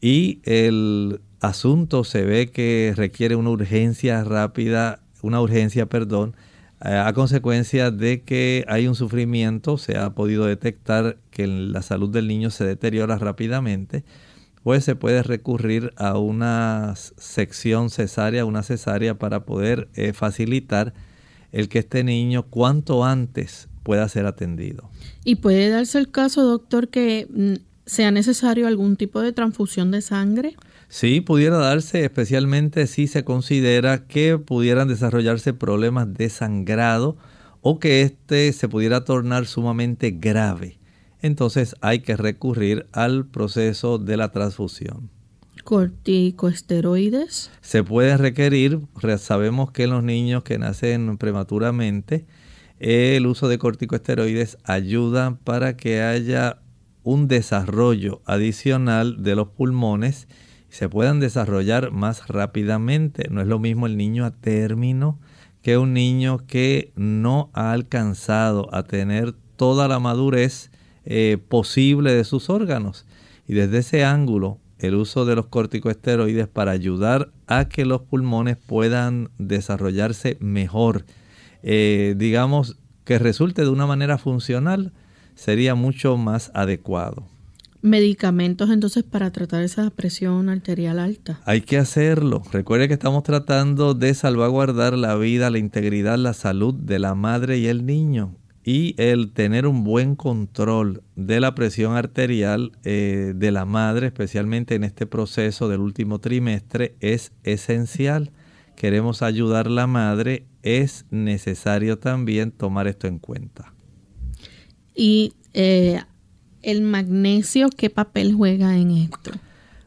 y el asunto se ve que requiere una urgencia rápida, una urgencia, perdón, eh, a consecuencia de que hay un sufrimiento, se ha podido detectar que la salud del niño se deteriora rápidamente pues se puede recurrir a una sección cesárea, una cesárea para poder eh, facilitar el que este niño cuanto antes pueda ser atendido. ¿Y puede darse el caso, doctor, que mm, sea necesario algún tipo de transfusión de sangre? Sí, pudiera darse, especialmente si se considera que pudieran desarrollarse problemas de sangrado o que éste se pudiera tornar sumamente grave entonces hay que recurrir al proceso de la transfusión. ¿Corticosteroides? Se puede requerir, sabemos que en los niños que nacen prematuramente, el uso de corticosteroides ayuda para que haya un desarrollo adicional de los pulmones y se puedan desarrollar más rápidamente. No es lo mismo el niño a término que un niño que no ha alcanzado a tener toda la madurez eh, posible de sus órganos. Y desde ese ángulo, el uso de los corticosteroides para ayudar a que los pulmones puedan desarrollarse mejor, eh, digamos que resulte de una manera funcional, sería mucho más adecuado. Medicamentos entonces para tratar esa presión arterial alta. Hay que hacerlo. Recuerde que estamos tratando de salvaguardar la vida, la integridad, la salud de la madre y el niño y el tener un buen control de la presión arterial eh, de la madre, especialmente en este proceso del último trimestre, es esencial. Queremos ayudar a la madre, es necesario también tomar esto en cuenta. ¿Y eh, el magnesio qué papel juega en esto?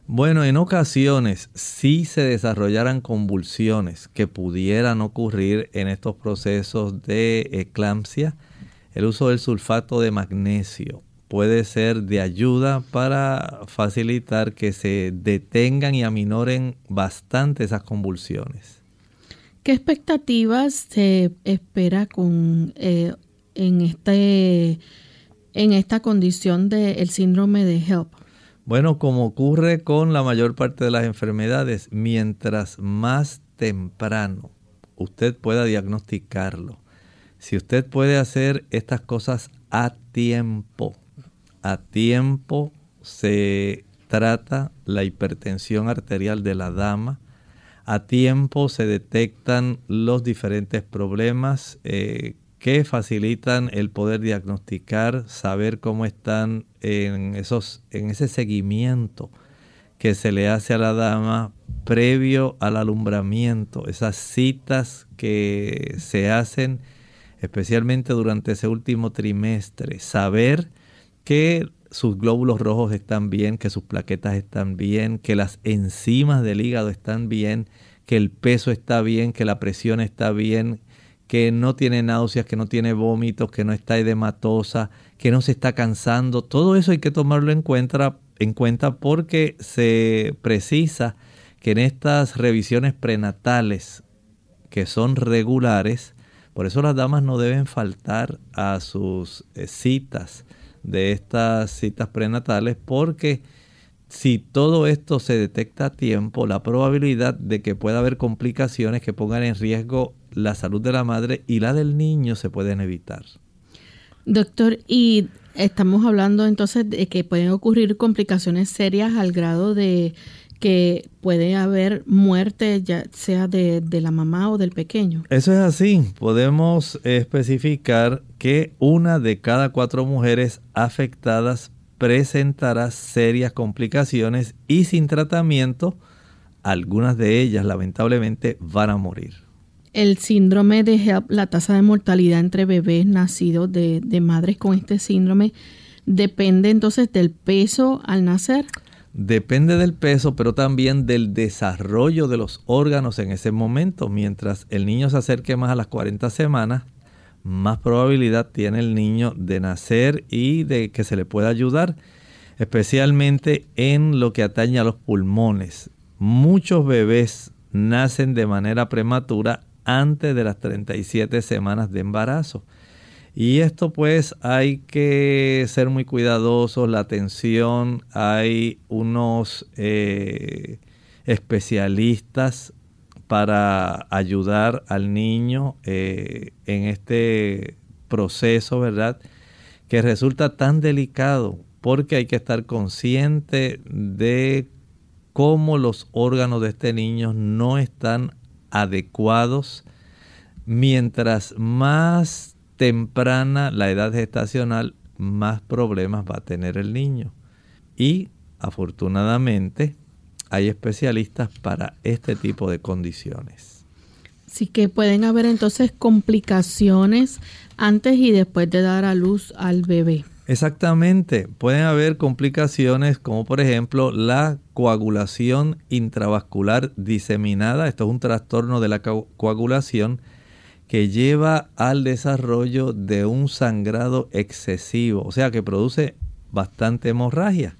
Bueno, en ocasiones sí se desarrollaran convulsiones que pudieran ocurrir en estos procesos de eclampsia el uso del sulfato de magnesio puede ser de ayuda para facilitar que se detengan y aminoren bastante esas convulsiones. ¿Qué expectativas se espera con, eh, en, este, en esta condición del síndrome de HELP? Bueno, como ocurre con la mayor parte de las enfermedades, mientras más temprano usted pueda diagnosticarlo, si usted puede hacer estas cosas a tiempo, a tiempo se trata la hipertensión arterial de la dama, a tiempo se detectan los diferentes problemas eh, que facilitan el poder diagnosticar, saber cómo están en, esos, en ese seguimiento que se le hace a la dama previo al alumbramiento, esas citas que se hacen especialmente durante ese último trimestre, saber que sus glóbulos rojos están bien, que sus plaquetas están bien, que las enzimas del hígado están bien, que el peso está bien, que la presión está bien, que no tiene náuseas, que no tiene vómitos, que no está edematosa, que no se está cansando. Todo eso hay que tomarlo en cuenta, en cuenta porque se precisa que en estas revisiones prenatales, que son regulares, por eso las damas no deben faltar a sus eh, citas de estas citas prenatales porque si todo esto se detecta a tiempo, la probabilidad de que pueda haber complicaciones que pongan en riesgo la salud de la madre y la del niño se pueden evitar. Doctor, y estamos hablando entonces de que pueden ocurrir complicaciones serias al grado de que puede haber muerte ya sea de, de, la mamá o del pequeño. Eso es así. Podemos especificar que una de cada cuatro mujeres afectadas presentará serias complicaciones y sin tratamiento, algunas de ellas lamentablemente van a morir. El síndrome de HELP, la tasa de mortalidad entre bebés nacidos de, de madres con este síndrome, depende entonces del peso al nacer. Depende del peso, pero también del desarrollo de los órganos en ese momento. Mientras el niño se acerque más a las 40 semanas, más probabilidad tiene el niño de nacer y de que se le pueda ayudar, especialmente en lo que atañe a los pulmones. Muchos bebés nacen de manera prematura antes de las 37 semanas de embarazo. Y esto pues hay que ser muy cuidadosos, la atención, hay unos eh, especialistas para ayudar al niño eh, en este proceso, ¿verdad? Que resulta tan delicado porque hay que estar consciente de cómo los órganos de este niño no están adecuados. Mientras más temprana la edad gestacional, más problemas va a tener el niño. Y afortunadamente hay especialistas para este tipo de condiciones. Sí que pueden haber entonces complicaciones antes y después de dar a luz al bebé. Exactamente, pueden haber complicaciones como por ejemplo la coagulación intravascular diseminada. Esto es un trastorno de la coagulación que lleva al desarrollo de un sangrado excesivo, o sea que produce bastante hemorragia.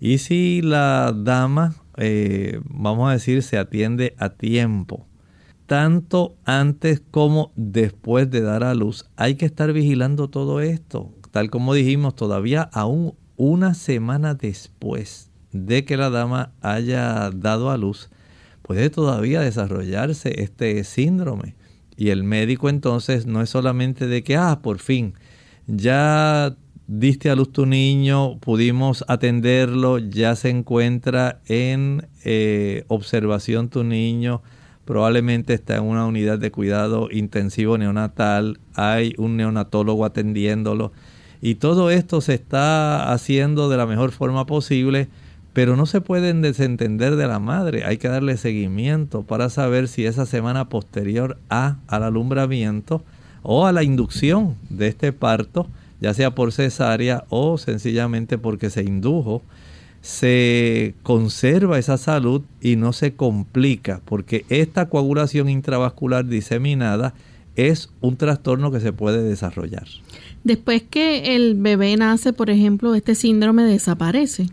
Y si la dama eh, vamos a decir, se atiende a tiempo. Tanto antes como después de dar a luz, hay que estar vigilando todo esto. Tal como dijimos, todavía aún una semana después de que la dama haya dado a luz, puede todavía desarrollarse este síndrome. Y el médico entonces no es solamente de que, ah, por fin, ya diste a luz tu niño, pudimos atenderlo, ya se encuentra en eh, observación tu niño, probablemente está en una unidad de cuidado intensivo neonatal, hay un neonatólogo atendiéndolo y todo esto se está haciendo de la mejor forma posible, pero no se pueden desentender de la madre, hay que darle seguimiento para saber si esa semana posterior a al alumbramiento o a la inducción de este parto, ya sea por cesárea o sencillamente porque se indujo, se conserva esa salud y no se complica, porque esta coagulación intravascular diseminada es un trastorno que se puede desarrollar. Después que el bebé nace, por ejemplo, este síndrome desaparece.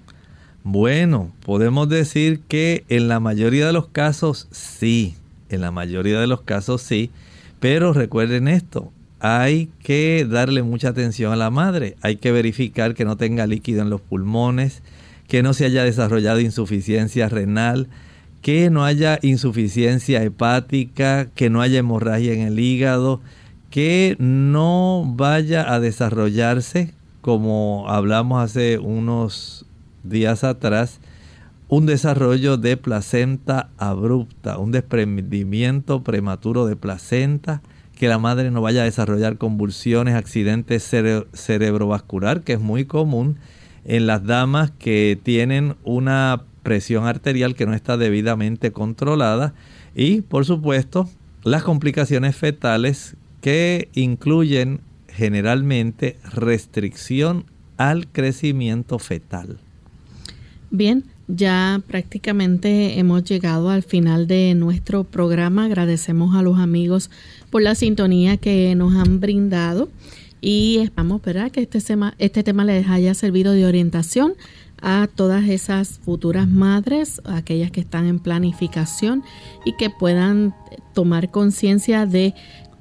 Bueno, podemos decir que en la mayoría de los casos sí, en la mayoría de los casos sí, pero recuerden esto, hay que darle mucha atención a la madre. Hay que verificar que no tenga líquido en los pulmones, que no se haya desarrollado insuficiencia renal, que no haya insuficiencia hepática, que no haya hemorragia en el hígado, que no vaya a desarrollarse, como hablamos hace unos días atrás, un desarrollo de placenta abrupta, un desprendimiento prematuro de placenta, que la madre no vaya a desarrollar convulsiones, accidentes cerebrovascular, que es muy común en las damas que tienen una presión arterial que no está debidamente controlada y por supuesto las complicaciones fetales que incluyen generalmente restricción al crecimiento fetal. Bien, ya prácticamente hemos llegado al final de nuestro programa. Agradecemos a los amigos por la sintonía que nos han brindado y esperamos ¿verdad? que este tema, este tema les haya servido de orientación a todas esas futuras madres, aquellas que están en planificación y que puedan tomar conciencia de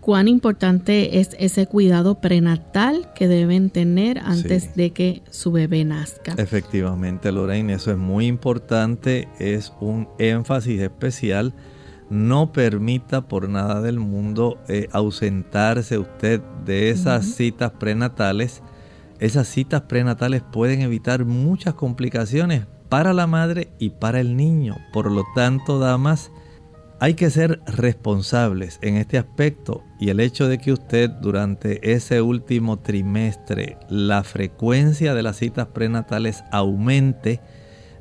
cuán importante es ese cuidado prenatal que deben tener antes de que su bebé nazca. Efectivamente, Lorraine, eso es muy importante, es un énfasis especial. No permita por nada del mundo eh, ausentarse usted de esas citas prenatales. Esas citas prenatales pueden evitar muchas complicaciones para la madre y para el niño. Por lo tanto, damas, hay que ser responsables en este aspecto y el hecho de que usted durante ese último trimestre la frecuencia de las citas prenatales aumente,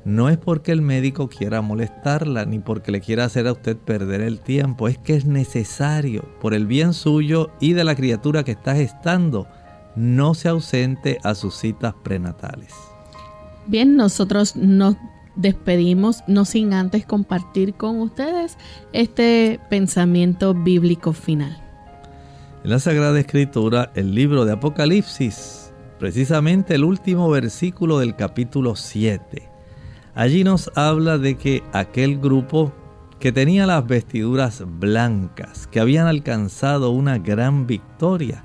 no es porque el médico quiera molestarla ni porque le quiera hacer a usted perder el tiempo, es que es necesario por el bien suyo y de la criatura que está gestando, no se ausente a sus citas prenatales. Bien, nosotros nos despedimos, no sin antes compartir con ustedes este pensamiento bíblico final. En la Sagrada Escritura, el libro de Apocalipsis, precisamente el último versículo del capítulo 7, allí nos habla de que aquel grupo que tenía las vestiduras blancas, que habían alcanzado una gran victoria,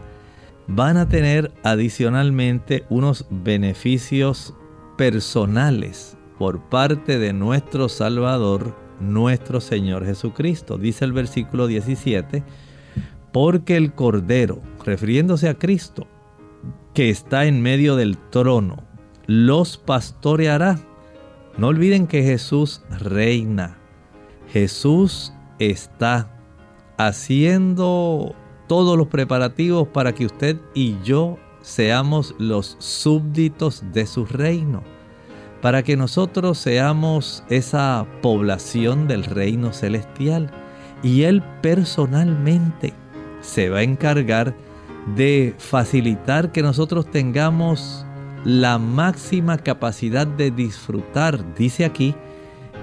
van a tener adicionalmente unos beneficios personales por parte de nuestro Salvador, nuestro Señor Jesucristo. Dice el versículo 17, porque el Cordero, refiriéndose a Cristo, que está en medio del trono, los pastoreará. No olviden que Jesús reina. Jesús está haciendo todos los preparativos para que usted y yo seamos los súbditos de su reino para que nosotros seamos esa población del reino celestial. Y Él personalmente se va a encargar de facilitar que nosotros tengamos la máxima capacidad de disfrutar. Dice aquí,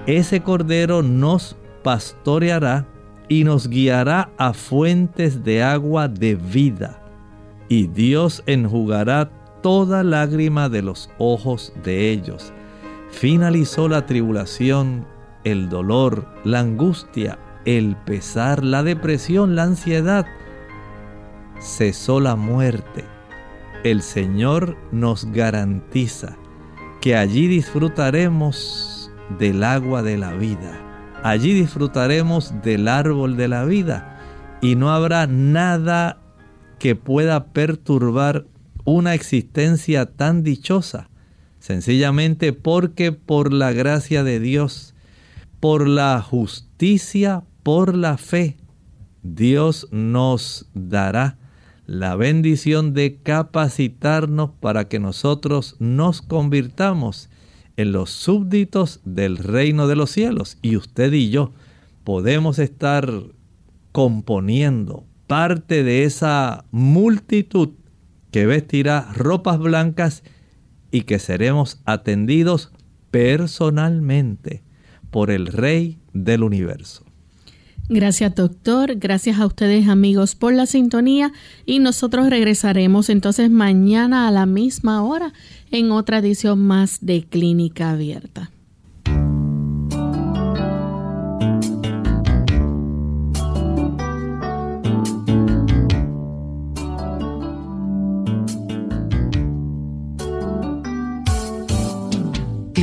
ese cordero nos pastoreará y nos guiará a fuentes de agua de vida. Y Dios enjugará toda lágrima de los ojos de ellos finalizó la tribulación, el dolor, la angustia, el pesar, la depresión, la ansiedad. Cesó la muerte. El Señor nos garantiza que allí disfrutaremos del agua de la vida. Allí disfrutaremos del árbol de la vida y no habrá nada que pueda perturbar una existencia tan dichosa Sencillamente porque por la gracia de Dios, por la justicia, por la fe, Dios nos dará la bendición de capacitarnos para que nosotros nos convirtamos en los súbditos del reino de los cielos. Y usted y yo podemos estar componiendo parte de esa multitud que vestirá ropas blancas y que seremos atendidos personalmente por el Rey del universo. Gracias doctor, gracias a ustedes amigos por la sintonía y nosotros regresaremos entonces mañana a la misma hora en otra edición más de Clínica Abierta.